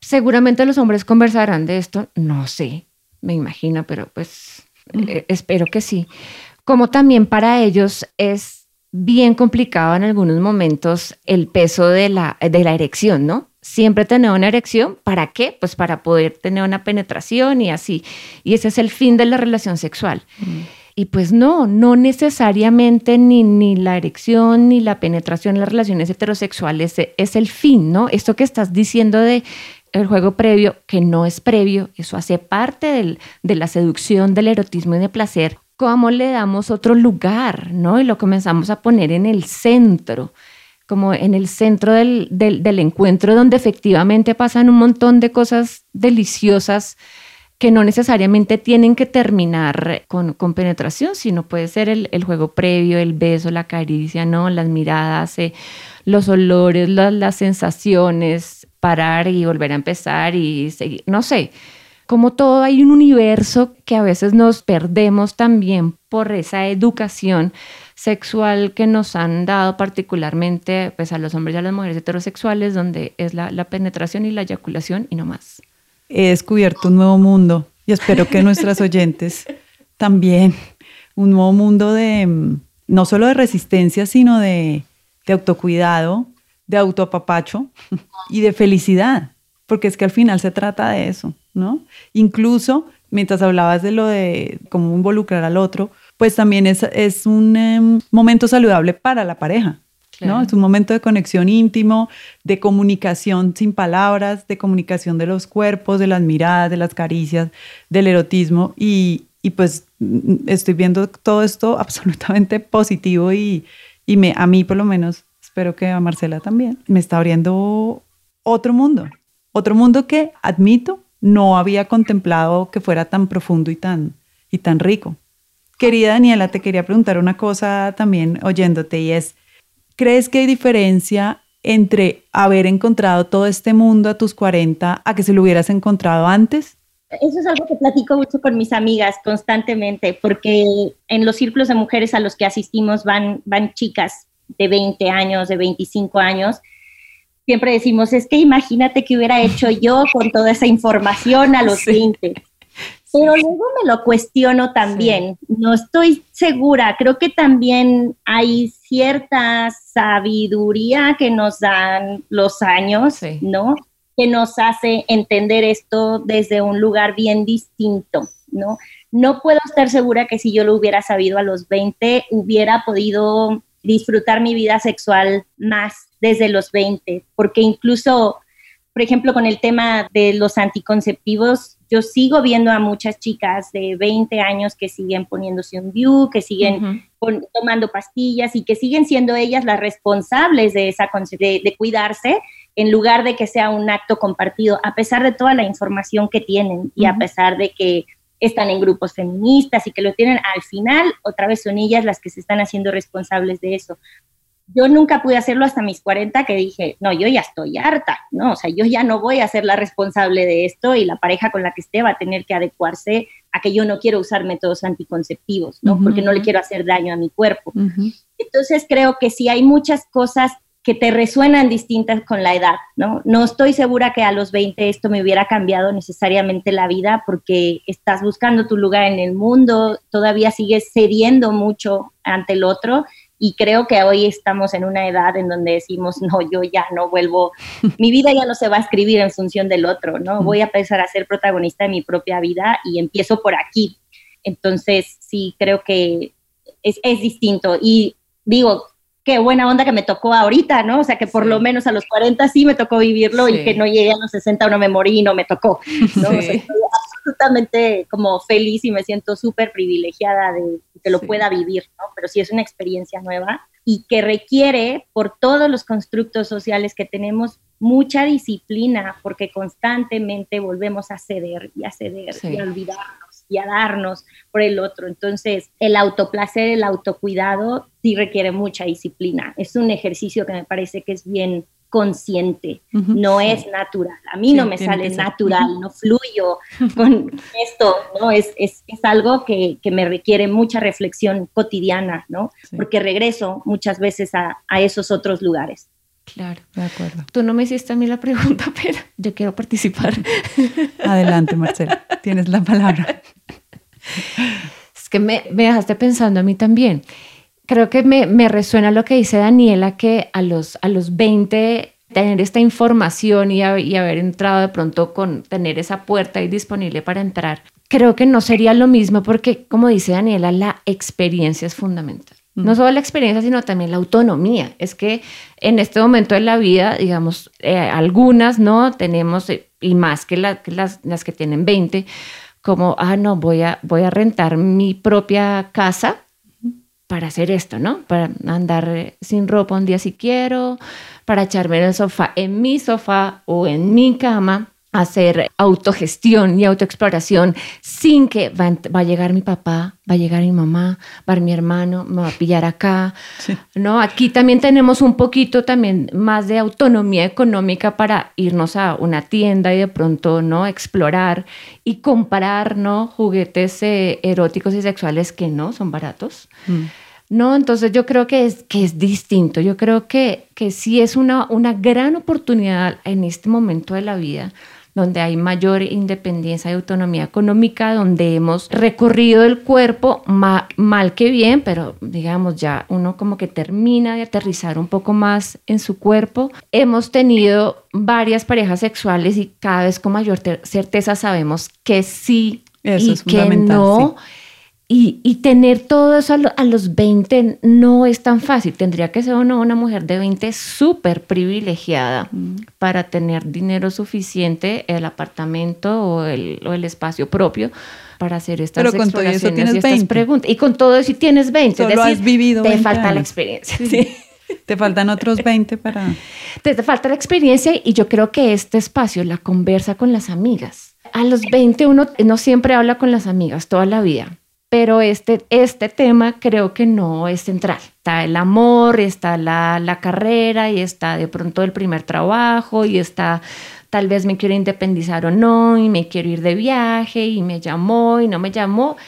seguramente los hombres conversarán de esto, no sé, me imagino, pero pues eh, espero que sí. Como también para ellos es bien complicado en algunos momentos el peso de la, de la erección, ¿no? Siempre tener una erección, ¿para qué? Pues para poder tener una penetración y así. Y ese es el fin de la relación sexual. Y pues no, no necesariamente ni, ni la erección ni la penetración en las relaciones heterosexuales es el fin, ¿no? Esto que estás diciendo de el juego previo, que no es previo, eso hace parte del, de la seducción, del erotismo y de placer, cómo le damos otro lugar, ¿no? Y lo comenzamos a poner en el centro, como en el centro del, encuentro donde efectivamente pasan un montón de cosas deliciosas que no necesariamente tienen que terminar con, penetración, sino puede ser el, juego previo, el beso, la caricia, ¿no? las miradas, eh, los olores, las sensaciones, parar y volver a empezar y seguir, no sé. Como todo hay un universo que a veces nos perdemos también por esa educación sexual que nos han dado particularmente pues, a los hombres y a las mujeres heterosexuales, donde es la, la penetración y la eyaculación y no más. He descubierto un nuevo mundo y espero que nuestras oyentes también, un nuevo mundo de mm, no solo de resistencia, sino de, de autocuidado, de autoapapacho y de felicidad, porque es que al final se trata de eso, ¿no? Incluso mientras hablabas de lo de cómo involucrar al otro, pues también es, es un em, momento saludable para la pareja, ¿no? Es un momento de conexión íntimo, de comunicación sin palabras, de comunicación de los cuerpos, de las miradas, de las caricias, del erotismo y, y pues mm, estoy viendo todo esto [laughs] absolutamente positivo y, y me, a mí por lo menos, espero que a Marcela también, me está abriendo otro mundo, otro mundo que admito no había contemplado que fuera tan profundo y tan, y tan rico. Querida Daniela, te quería preguntar una cosa también oyéndote y es, ¿crees que hay diferencia entre haber encontrado todo este mundo a tus 40 a que se lo hubieras encontrado antes? Eso es algo que platico mucho con mis amigas constantemente, porque en los círculos de mujeres a los que asistimos van, van chicas de 20 años, de 25 años. Siempre decimos, es que imagínate que hubiera hecho yo con toda esa información a los 20. Pero luego me lo cuestiono también. No estoy segura. Creo que también hay cierta sabiduría que nos dan los años, ¿no? Que nos hace entender esto desde un lugar bien distinto, ¿no? No puedo estar segura que si yo lo hubiera sabido a los 20, hubiera podido disfrutar mi vida sexual más desde los 20, porque incluso, por ejemplo, con el tema de los anticonceptivos, yo sigo viendo a muchas chicas de 20 años que siguen poniéndose un view, que siguen tomando pastillas y que siguen siendo ellas las responsables de, esa, de, de cuidarse en lugar de que sea un acto compartido, a pesar de toda la información que tienen y a pesar de que están en grupos feministas y que lo tienen al final, otra vez son ellas las que se están haciendo responsables de eso. Yo nunca pude hacerlo hasta mis 40 que dije, no, yo ya estoy harta, ¿no? O sea, yo ya no voy a ser la responsable de esto y la pareja con la que esté va a tener que adecuarse a que yo no quiero usar métodos anticonceptivos, ¿no? Porque no le quiero hacer daño a mi cuerpo. Entonces creo que si hay muchas cosas que te resuenan distintas con la edad, ¿no? No estoy segura que a los 20 esto me hubiera cambiado necesariamente la vida porque estás buscando tu lugar en el mundo, todavía sigues cediendo mucho ante el otro y creo que hoy estamos en una edad en donde decimos, [laughs] no, yo ya no vuelvo, mi vida ya no se va a escribir en función del otro, ¿no? Voy a empezar a ser protagonista de mi propia vida y empiezo por aquí. Entonces, sí, creo que es, es distinto. Y digo, qué buena onda que me tocó ahorita, ¿no? O sea, que por lo menos a los 40 sí me tocó vivirlo y que no llegué a los 60 no me morí y no me tocó, ¿no? estoy absolutamente como feliz y me siento súper privilegiada de que lo pueda vivir, ¿no? Pero sí es una experiencia nueva y que requiere, por todos los constructos sociales que tenemos, mucha disciplina, porque constantemente volvemos a ceder y a ceder y a olvidarnos y a darnos por el otro. Entonces, el autoplacer, el autocuidado, sí requiere mucha disciplina. Es un ejercicio que me parece que es bien consciente, no es natural. A mí no me sale natural, no fluyo con esto, ¿no? Es, es, es algo que, que, me requiere mucha reflexión cotidiana, ¿no? Porque regreso muchas veces a, a esos otros lugares. Claro, de acuerdo. Tú no me hiciste a mí la pregunta, [laughs] pero yo quiero participar. Adelante, Marcela, tienes la palabra. Es que me, me, dejaste pensando a mí también. Creo que me, me, resuena lo que dice Daniela, que a los, a los 20 tener esta información y, y haber entrado de pronto con tener esa puerta ahí disponible para entrar, creo que no sería lo mismo porque, como dice Daniela, la experiencia es fundamental. No solo la experiencia, sino también la autonomía. Es que en este momento de la vida, digamos, eh, algunas, ¿no? Tenemos, eh, y más que, que las, las, que tienen 20, como, ah, no, voy a, voy a rentar mi propia casa para hacer esto, ¿no? Para andar eh, sin ropa un día si quiero, para echarme en el sofá, en mi sofá o en mi cama hacer autogestión y autoexploración sin que va, va, a llegar mi papá, va a llegar mi mamá, va a mi hermano, me va a pillar acá. ¿no? Aquí también tenemos un poquito también más de autonomía económica para irnos a una tienda y de pronto no explorar y comparar ¿no? juguetes eh, eróticos y sexuales que no son baratos. Mm. ¿no? Entonces yo creo que es, que es distinto, yo creo que, que sí es una, una gran oportunidad en este momento de la vida donde hay mayor independencia y autonomía económica, donde hemos recorrido el cuerpo mal que bien, pero digamos ya uno como que termina de aterrizar un poco más en su cuerpo. Hemos tenido varias parejas sexuales y cada vez con mayor certeza sabemos que sí y que no. Y, tener todo eso a, los 20 no es tan fácil. Tendría que ser una, una mujer de 20 súper privilegiada mm. para tener dinero suficiente, el apartamento o el, o el espacio propio para hacer estas Pero con todo eso tienes y estas preguntas. Y con todo eso tienes 20. Solo has vivido Te falta la experiencia. Te faltan otros 20 para... Te, [laughs] te falta la experiencia y yo creo que este espacio, la conversa con las amigas. A los 20 uno no siempre habla con las amigas toda la vida pero este, este tema creo que no es central. Está el amor, está la, la, carrera y está de pronto el primer trabajo y está tal vez me quiero independizar o no y me quiero ir de viaje y me llamó y no me llamó.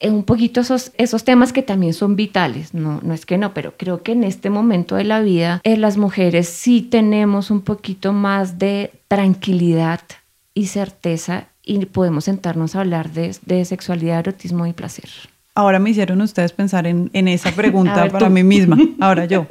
Es un poquito esos, esos temas que también son vitales, no, no es que no, pero creo que en este momento de la vida eh, las mujeres sí tenemos un poquito más de tranquilidad y certeza y podemos sentarnos a hablar de, sexualidad, erotismo y placer. Ahora me hicieron ustedes pensar en, esa [laughs] pregunta para mí misma, [laughs] ahora yo.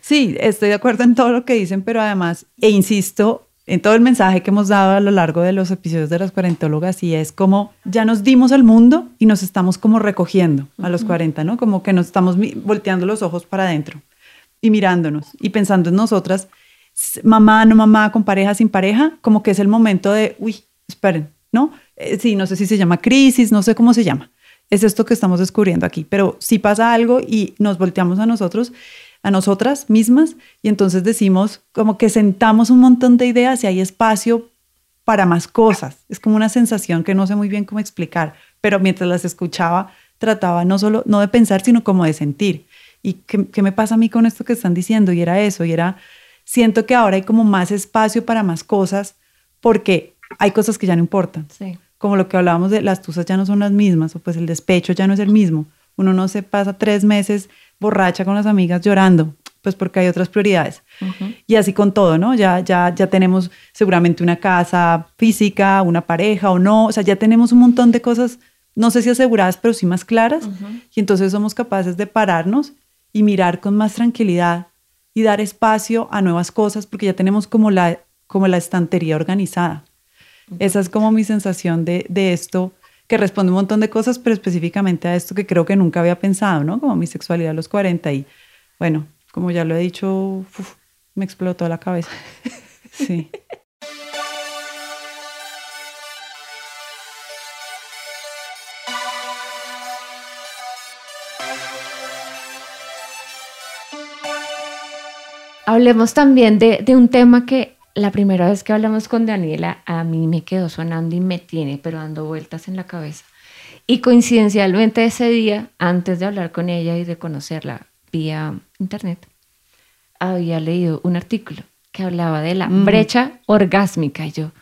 Sí, estoy de acuerdo en todo lo que dicen, pero además, e insisto en todo el mensaje que hemos dado a lo largo de los episodios de las cuarentólogas y es como ya nos dimos al mundo y nos estamos como recogiendo a los 40, ¿no? Como que nos estamos volteando los ojos para adentro y mirándonos y pensando en nosotras, mamá, no mamá, con pareja, sin pareja, como que es el momento de, uy, esperen, ¿no? Eh, sí, no sé si se llama crisis, no sé cómo se llama. Es esto que estamos descubriendo aquí, pero si pasa algo y nos volteamos a nosotros, a nosotras mismas, y entonces decimos como que sentamos un montón de ideas y hay espacio para más cosas. Es como una sensación que no sé muy bien cómo explicar, pero mientras las escuchaba, trataba no solo, no de pensar, sino como de sentir. ¿Y qué me pasa a mí con esto que están diciendo? Y era eso, y era, siento que ahora hay como más espacio para más cosas, porque hay cosas que ya no importan. Como lo que hablábamos de las tusas ya no son las mismas, o pues el despecho ya no es el mismo. Uno no se pasa tres meses borracha con las amigas llorando, pues porque hay otras prioridades. Y así con todo, ¿no? Ya, ya, ya tenemos seguramente una casa física, una pareja o no, o sea, ya tenemos un montón de cosas, no sé si aseguradas, pero sí más claras. Y entonces somos capaces de pararnos y mirar con más tranquilidad y dar espacio a nuevas cosas porque ya tenemos como la, como la estantería organizada. Esa es como mi sensación de, esto, que responde un montón de cosas, pero específicamente a esto que creo que nunca había pensado, ¿no? Como mi sexualidad a los 40 y, bueno, como ya lo he dicho, me explotó la cabeza. [laughs] Sí. Hablemos también de, de un tema que la primera vez que hablamos con Daniela, a mí me quedó sonando y me tiene, pero dando vueltas en la cabeza. Y coincidencialmente ese día, antes de hablar con ella y de conocerla vía internet, había leído un artículo que hablaba de la mm. brecha orgásmica. Y yo,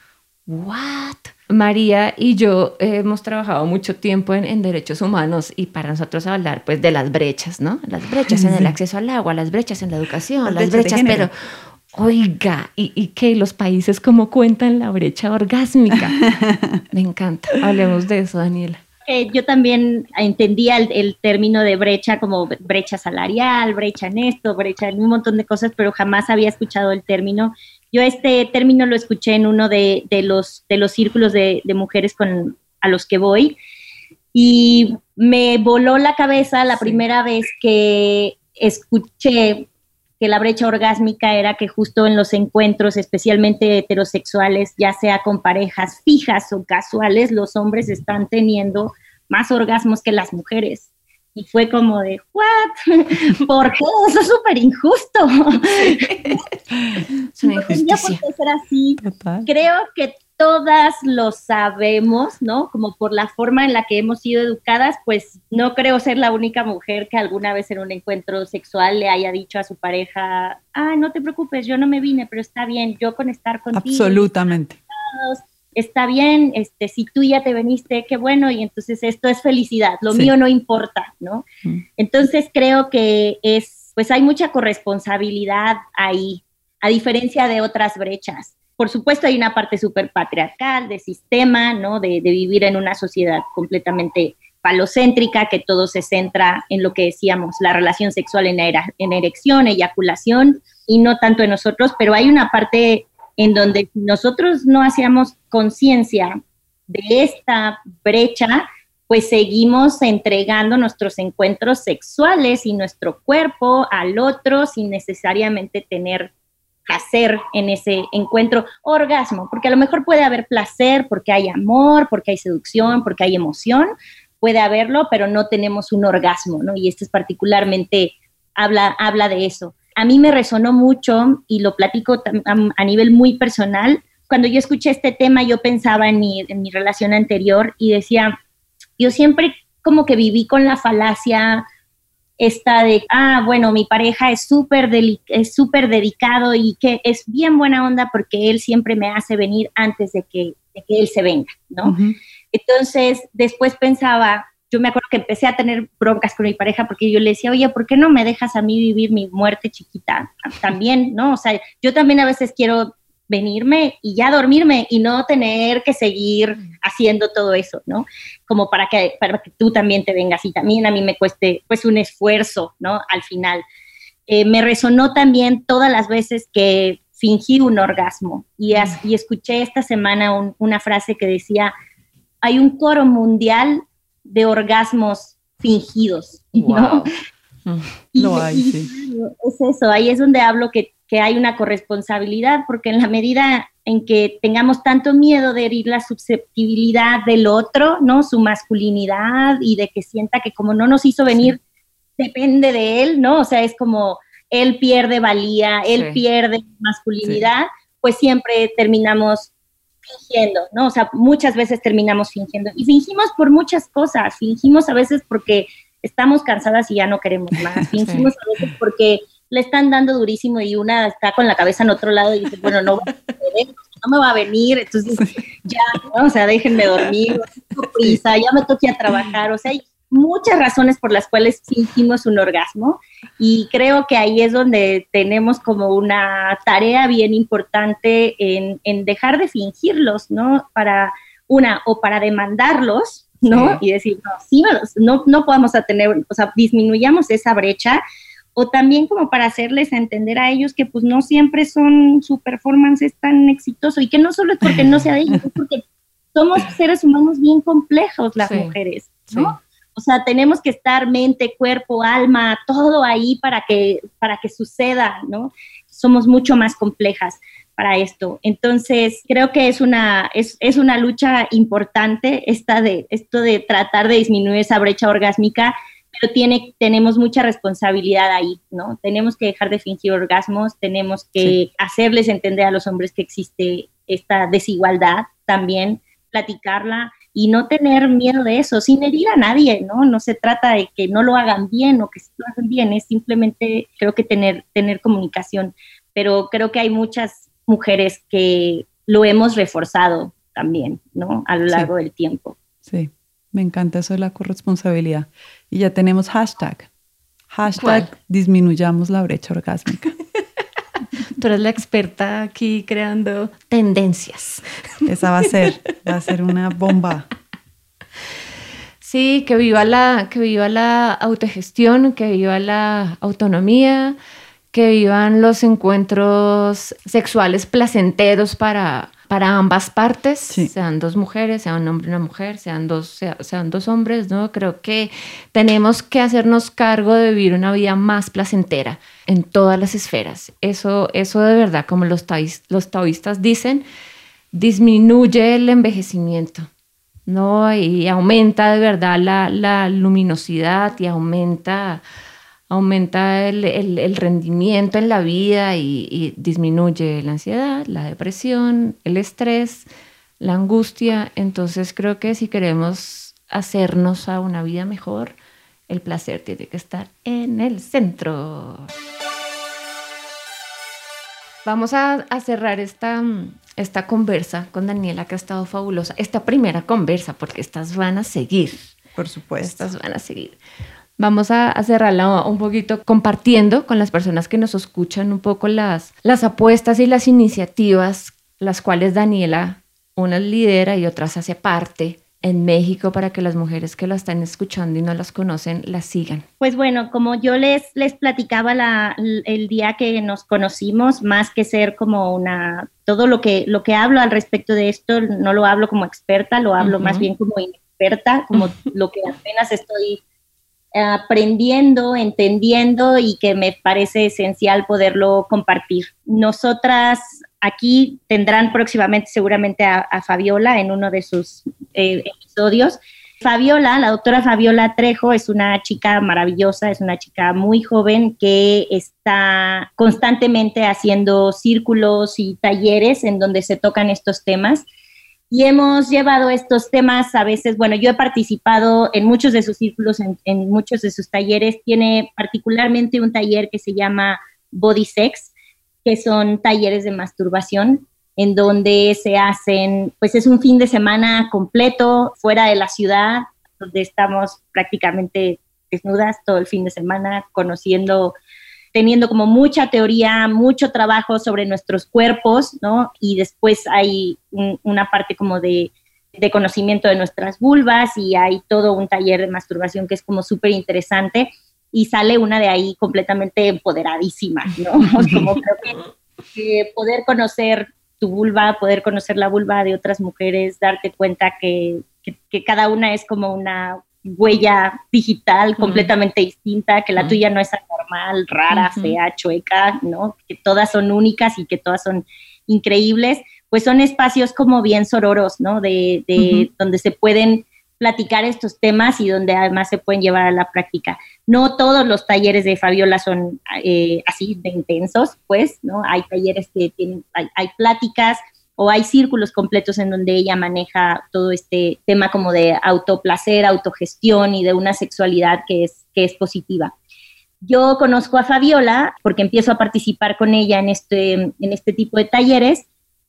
¿what? María y yo hemos trabajado mucho tiempo en, derechos humanos y para nosotros hablar pues de las brechas, ¿no? Las brechas en el acceso al agua, las brechas en la educación, las brechas, pero Oiga, y, que los países como cuentan la brecha orgásmica. [laughs] Me encanta. Hablemos de eso, Daniela. Eh, yo también entendía el, término de brecha como brecha salarial, brecha en esto, brecha en un montón de cosas, pero jamás había escuchado el término. Yo este término lo escuché en uno de, los, de los círculos de, de, mujeres con, a los que voy y me voló la cabeza la primera vez que escuché que la brecha orgásmica era que justo en los encuentros, especialmente heterosexuales, ya sea con parejas fijas o casuales, los hombres están teniendo más orgasmos que las mujeres. Y fue como de, ¿what? [laughs] ¿Por qué? Eso es súper injusto. [laughs] Es una injusticia. ser así. Creo que todas lo sabemos, ¿no? Como por la forma en la que hemos sido educadas, pues no creo ser la única mujer que alguna vez en un encuentro sexual le haya dicho a su pareja, ah, no te preocupes, yo no me vine, pero está bien, yo con estar contigo. Absolutamente. Está bien, este, si tú ya te veniste, qué bueno, y entonces esto es felicidad, lo mío no importa, ¿no? Mm. Entonces creo que es, pues hay mucha corresponsabilidad ahí, a diferencia de otras brechas por supuesto hay una parte súper patriarcal, de sistema, ¿no? De, vivir en una sociedad completamente falocéntrica, que todo se centra en lo que decíamos, la relación sexual en, en erección, eyaculación, y no tanto en nosotros, pero hay una parte en donde nosotros no hacíamos conciencia de esta brecha, pues seguimos entregando nuestros encuentros sexuales y nuestro cuerpo al otro sin necesariamente tener placer en ese encuentro, orgasmo, porque a lo mejor puede haber placer porque hay amor, porque hay seducción, porque hay emoción, puede haberlo, pero no tenemos un orgasmo, ¿no? Y este es particularmente, habla, habla de eso. A mí me resonó mucho y lo platico a, nivel muy personal. Cuando yo escuché este tema, yo pensaba en mi, en mi relación anterior y decía, yo siempre como que viví con la falacia esta de, ah, bueno, mi pareja es súper es súper dedicado y que es bien buena onda porque él siempre me hace venir antes de que, de que él se venga, ¿no? Entonces, después pensaba, yo me acuerdo que empecé a tener broncas con mi pareja porque yo le decía, oye, ¿por qué no me dejas a mí vivir mi muerte chiquita también, no? O sea, yo también a veces quiero venirme y ya dormirme y no tener que seguir haciendo todo eso, ¿no? Como para que, para que tú también te vengas y también a mí me cueste pues un esfuerzo, ¿no? Al final. Eh, me resonó también todas las veces que fingí un orgasmo y, y escuché esta semana una frase que decía, hay un coro mundial de orgasmos fingidos, [laughs] ¿no? Lo hay, sí. Es eso, ahí es donde hablo que que hay una corresponsabilidad, porque en la medida en que tengamos tanto miedo de herir la susceptibilidad del otro, ¿no? Su masculinidad y de que sienta que como no nos hizo venir, depende de él, ¿no? O sea, es como él pierde valía, él pierde masculinidad, pues siempre terminamos fingiendo, ¿no? O sea, muchas veces terminamos fingiendo. Y fingimos por muchas cosas, fingimos a veces porque estamos cansadas y ya no queremos más, [laughs] fingimos a veces porque le están dando durísimo y una está con la cabeza en otro lado y dice, bueno, no, no me va a venir, entonces ya, o sea, déjenme dormir, prisa, ya me toque a trabajar, o sea, hay muchas razones por las cuales fingimos un orgasmo y creo que ahí es donde tenemos como una tarea bien importante en, en dejar de fingirlos, ¿no? Para una, o para demandarlos, ¿no? Y decir, no, sí, no, no podemos tener, o sea, disminuyamos esa brecha o también como para hacerles entender a ellos que pues no siempre son su performance es tan exitoso y que no solo es porque no sea de ellos, es porque somos seres humanos bien complejos las mujeres, ¿no? O sea, tenemos que estar mente, cuerpo, alma, todo ahí para que, para que suceda, ¿no? Somos mucho más complejas para esto. Entonces, creo que es una, es, es una lucha importante esta de, esto de tratar de disminuir esa brecha orgásmica pero tiene, tenemos mucha responsabilidad ahí, ¿no? Tenemos que dejar de fingir orgasmos, tenemos que hacerles entender a los hombres que existe esta desigualdad también, platicarla y no tener miedo de eso, sin herir a nadie, ¿no? No se trata de que no lo hagan bien o que sí lo hagan bien, es simplemente creo que tener, tener comunicación, pero creo que hay muchas mujeres que lo hemos reforzado también, ¿no? A lo largo del tiempo. Sí. Me encanta eso de la corresponsabilidad. Y ya tenemos hashtag. Hashtag disminuyamos la brecha orgásmica. [laughs] Tú eres la experta aquí creando tendencias. Esa va a ser, va a ser una bomba. Sí, que viva la, que viva la autogestión, que viva la autonomía, que vivan los encuentros sexuales placenteros para, para ambas partes, sean dos mujeres, sea un hombre y una mujer, sean dos, sean dos hombres, ¿no? Creo que tenemos que hacernos cargo de vivir una vida más placentera en todas las esferas. Eso, eso de verdad, como los, los taoístas dicen, disminuye el envejecimiento. ¿no? Y aumenta de verdad la, la luminosidad y aumenta aumenta el, rendimiento en la vida y, disminuye la ansiedad, la depresión, el estrés, la angustia. Entonces creo que si queremos hacernos a una vida mejor, el placer tiene que estar en el centro. Vamos a, cerrar esta, esta conversa con Daniela, que ha estado fabulosa. Esta primera conversa, porque estas van a seguir. Por supuesto. Estas van a seguir. Vamos a, cerrarla un poquito compartiendo con las personas que nos escuchan un poco las, las apuestas y las iniciativas, las cuales Daniela, unas lidera y otras hace parte en México para que las mujeres que la están escuchando y no las conocen las sigan? Pues bueno, como yo les, les platicaba la, el día que nos conocimos, más que ser como una, todo lo que, lo que hablo al respecto de esto, no lo hablo como experta, lo hablo más bien como experta, como [laughs] lo que apenas estoy aprendiendo, entendiendo y que me parece esencial poderlo compartir. Nosotras aquí tendrán próximamente seguramente a, Fabiola en uno de sus eh, episodios. Fabiola, la doctora Fabiola Trejo, es una chica maravillosa, es una chica muy joven que está constantemente haciendo círculos y talleres en donde se tocan estos temas y hemos llevado estos temas a veces, bueno, yo he participado en muchos de sus círculos, en, muchos de sus talleres. Tiene particularmente un taller que se llama Body Sex, que son talleres de masturbación, en donde se hacen, pues es un fin de semana completo fuera de la ciudad, donde estamos prácticamente desnudas todo el fin de semana, conociendo teniendo como mucha teoría, mucho trabajo sobre nuestros cuerpos, ¿no? Y después hay una parte como de, de, conocimiento de nuestras vulvas y hay todo un taller de masturbación que es como súper interesante y sale una de ahí completamente empoderadísima, ¿no? [laughs] como [laughs] creo que, poder conocer tu vulva, poder conocer la vulva de otras mujeres, darte cuenta que, que cada una es como una huella digital completamente distinta, que la tuya no es anormal, rara, fea, chueca, ¿no? Que todas son únicas y que todas son increíbles, pues son espacios como bien sororos, ¿no? De, de donde se pueden platicar estos temas y donde además se pueden llevar a la práctica. No todos los talleres de Fabiola son eh, así de intensos, pues, ¿no? Hay talleres que tienen, hay, hay pláticas, o hay círculos completos en donde ella maneja todo este tema como de autoplacer, autogestión y de una sexualidad que es, que es positiva. Yo conozco a Fabiola porque empiezo a participar con ella en este, en este tipo de talleres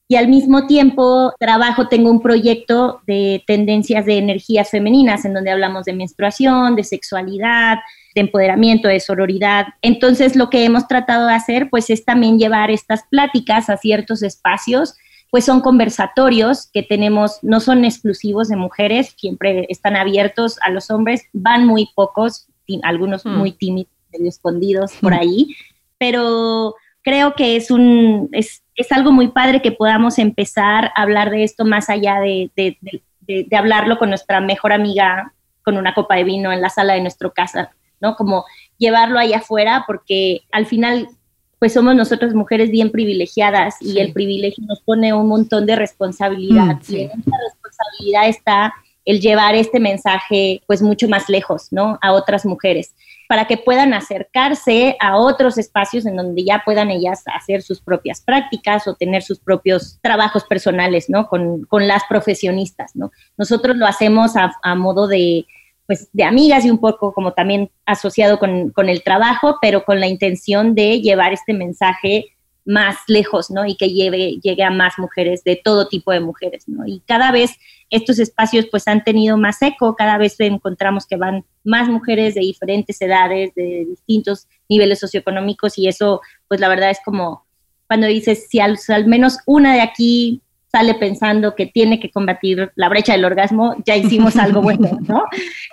y al mismo tiempo trabajo, tengo un proyecto de tendencias de energías femeninas en donde hablamos de menstruación, de sexualidad, de empoderamiento, de sororidad. Entonces lo que hemos tratado de hacer pues es también llevar estas pláticas a ciertos espacios pues son conversatorios que tenemos, no son exclusivos de mujeres, siempre están abiertos a los hombres, van muy pocos, algunos mm. muy tímidos, escondidos [laughs] por ahí, pero creo que es un es, algo muy padre que podamos empezar a hablar de esto más allá de, de, hablarlo con nuestra mejor amiga con una copa de vino en la sala de nuestro casa, ¿no? Como llevarlo allá afuera, porque al final pues somos nosotras mujeres bien privilegiadas y el privilegio nos pone un montón de responsabilidad. Mm, y en esa responsabilidad está el llevar este mensaje pues mucho más lejos, ¿no? A otras mujeres, para que puedan acercarse a otros espacios en donde ya puedan ellas hacer sus propias prácticas o tener sus propios trabajos personales, ¿no? Con, con las profesionistas, ¿no? Nosotros lo hacemos a modo de, pues de amigas y un poco como también asociado con, el trabajo, pero con la intención de llevar este mensaje más lejos, ¿no? Y que lleve, llegue a más mujeres, de todo tipo de mujeres, ¿no? Y cada vez estos espacios pues han tenido más eco, cada vez encontramos que van más mujeres de diferentes edades, de distintos niveles socioeconómicos y eso pues la verdad es como cuando dices, si al menos una de aquí sale pensando que tiene que combatir la brecha del orgasmo, ya hicimos [laughs] algo bueno, ¿no?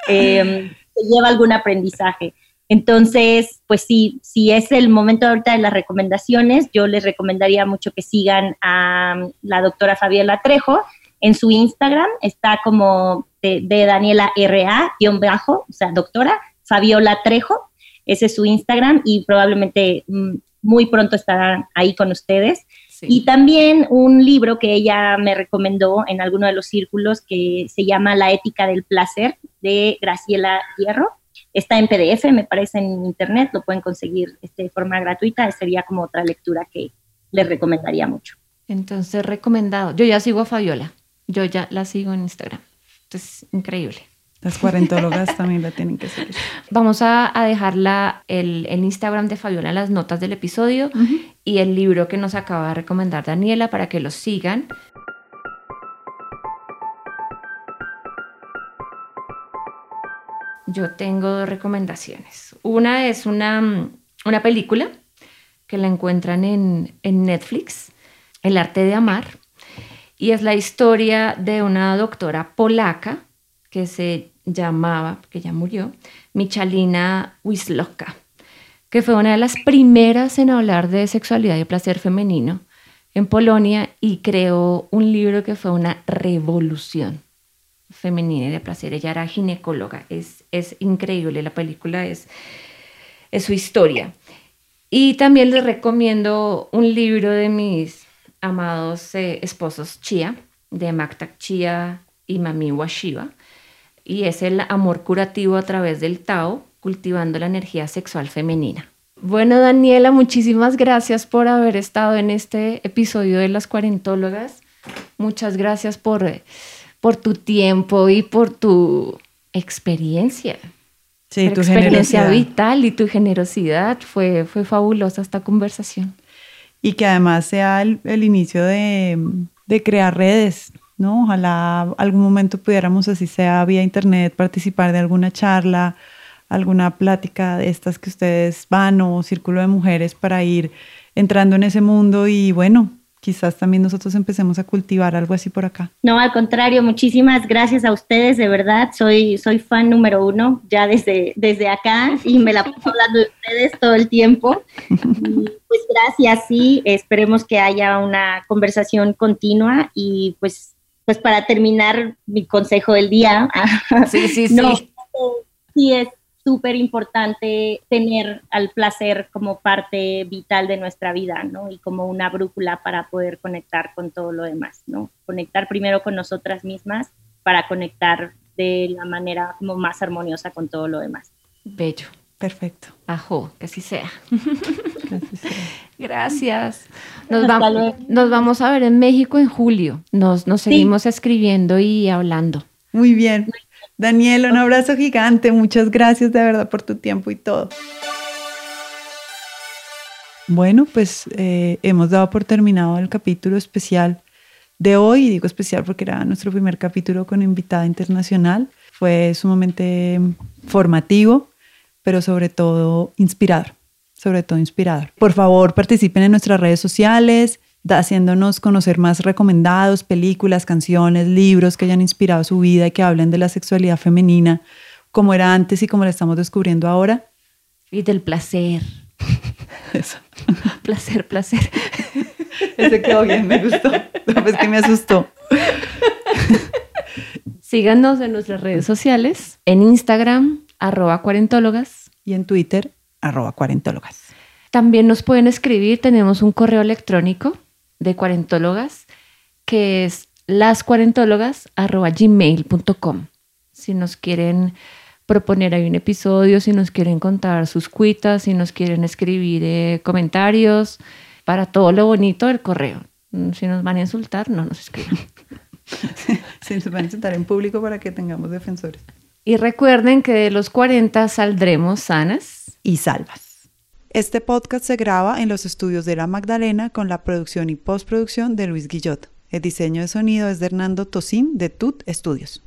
Eh, lleva algún aprendizaje. Entonces, pues sí, si es el momento ahorita de las recomendaciones, yo les recomendaría mucho que sigan a la doctora Fabiola Trejo en su Instagram, está como de, Daniela RA, guion bajo, o sea, doctora Fabiola Trejo, ese es su Instagram y probablemente mm, muy pronto estará ahí con ustedes. Y también un libro que ella me recomendó en alguno de los círculos que se llama La ética del placer de Graciela Hierro. Está en PDF, me parece en internet, lo pueden conseguir este, de forma gratuita. Sería como otra lectura que les recomendaría mucho. Entonces, recomendado. Yo ya sigo a Fabiola, yo ya la sigo en Instagram. Entonces, increíble. Las cuarentólogas también la tienen que seguir. Vamos a, dejar el, Instagram de Fabiola en las notas del episodio y el libro que nos acaba de recomendar Daniela para que lo sigan. Yo tengo dos recomendaciones. Una es una, una película que la encuentran en, en Netflix, El arte de amar, y es la historia de una doctora polaca que se llamaba, que ya murió, Michalina Wisloka, que fue una de las primeras en hablar de sexualidad y placer femenino en Polonia y creó un libro que fue una revolución. femenina y de placer. Ella era ginecóloga. Es, es increíble, la película es, es su historia. Y también les recomiendo un libro de mis amados eh, esposos Chia, de Maktak Chia y Mami Washiva. Y es el amor curativo a través del Tao, cultivando la energía sexual femenina. Bueno, Daniela, muchísimas gracias por haber estado en este episodio de Las Cuarentólogas. Muchas gracias por, por tu tiempo y por tu experiencia. Sí, tu experiencia vital y tu generosidad. Fue, fue fabulosa esta conversación. Y que además sea el, inicio de, de, crear redes, ¿no? Ojalá algún momento pudiéramos, así sea vía internet, participar de alguna charla alguna plática de estas que ustedes van o círculo de mujeres para ir entrando en ese mundo y bueno, quizás también nosotros empecemos a cultivar algo así por acá. No, al contrario, muchísimas gracias a ustedes, de verdad, soy, soy fan número uno ya desde, desde acá y me la paso hablando de ustedes todo el tiempo. pues gracias, sí, esperemos que haya una conversación continua y pues, pues para terminar mi consejo del día. Sí, [laughs] sí, sí. No, sí es súper importante tener al placer como parte vital de nuestra vida, ¿no? Y como una brújula para poder conectar con todo lo demás, ¿no? Conectar primero con nosotras mismas para conectar de la manera como más armoniosa con todo lo demás. Bello. Perfecto. Ajo, que así sea. Gracias. Nos, nos, vamos a ver en México en julio. Nos, nos seguimos escribiendo y hablando. Muy bien. Daniel, un abrazo gigante. Muchas gracias de verdad por tu tiempo y todo. Bueno, pues eh, hemos dado por terminado el capítulo especial de hoy. Digo especial porque era nuestro primer capítulo con invitada internacional. Fue sumamente formativo, pero sobre todo inspirador. Sobre todo inspirador. Por favor, participen en nuestras redes sociales haciéndonos conocer más recomendados, películas, canciones, libros que hayan inspirado su vida y que hablen de la sexualidad femenina, como era antes y como la estamos descubriendo ahora. Y del placer. [laughs] Eso. Placer, placer. [laughs] Ese quedó bien, me gustó. Es que me asustó. [laughs] Síganos en nuestras redes sociales, en Instagram, arroba cuarentólogas. Y en Twitter, arroba cuarentólogas. También nos pueden escribir, tenemos un correo electrónico, de cuarentólogas, que es lascuarentólogas.gmail.com. Si nos quieren proponer ahí un episodio, si nos quieren contar sus cuitas, si nos quieren escribir eh, comentarios, para todo lo bonito del correo. Mm, si nos van a insultar, no nos escriban. [laughs] si nos van a insultar en público para que tengamos defensores. Y recuerden que de los 40 saldremos sanas y salvas. Este podcast se graba en los estudios de La Magdalena con la producción y postproducción de Luis Guillot. El diseño de sonido es de Hernando Tosín de Tut Studios.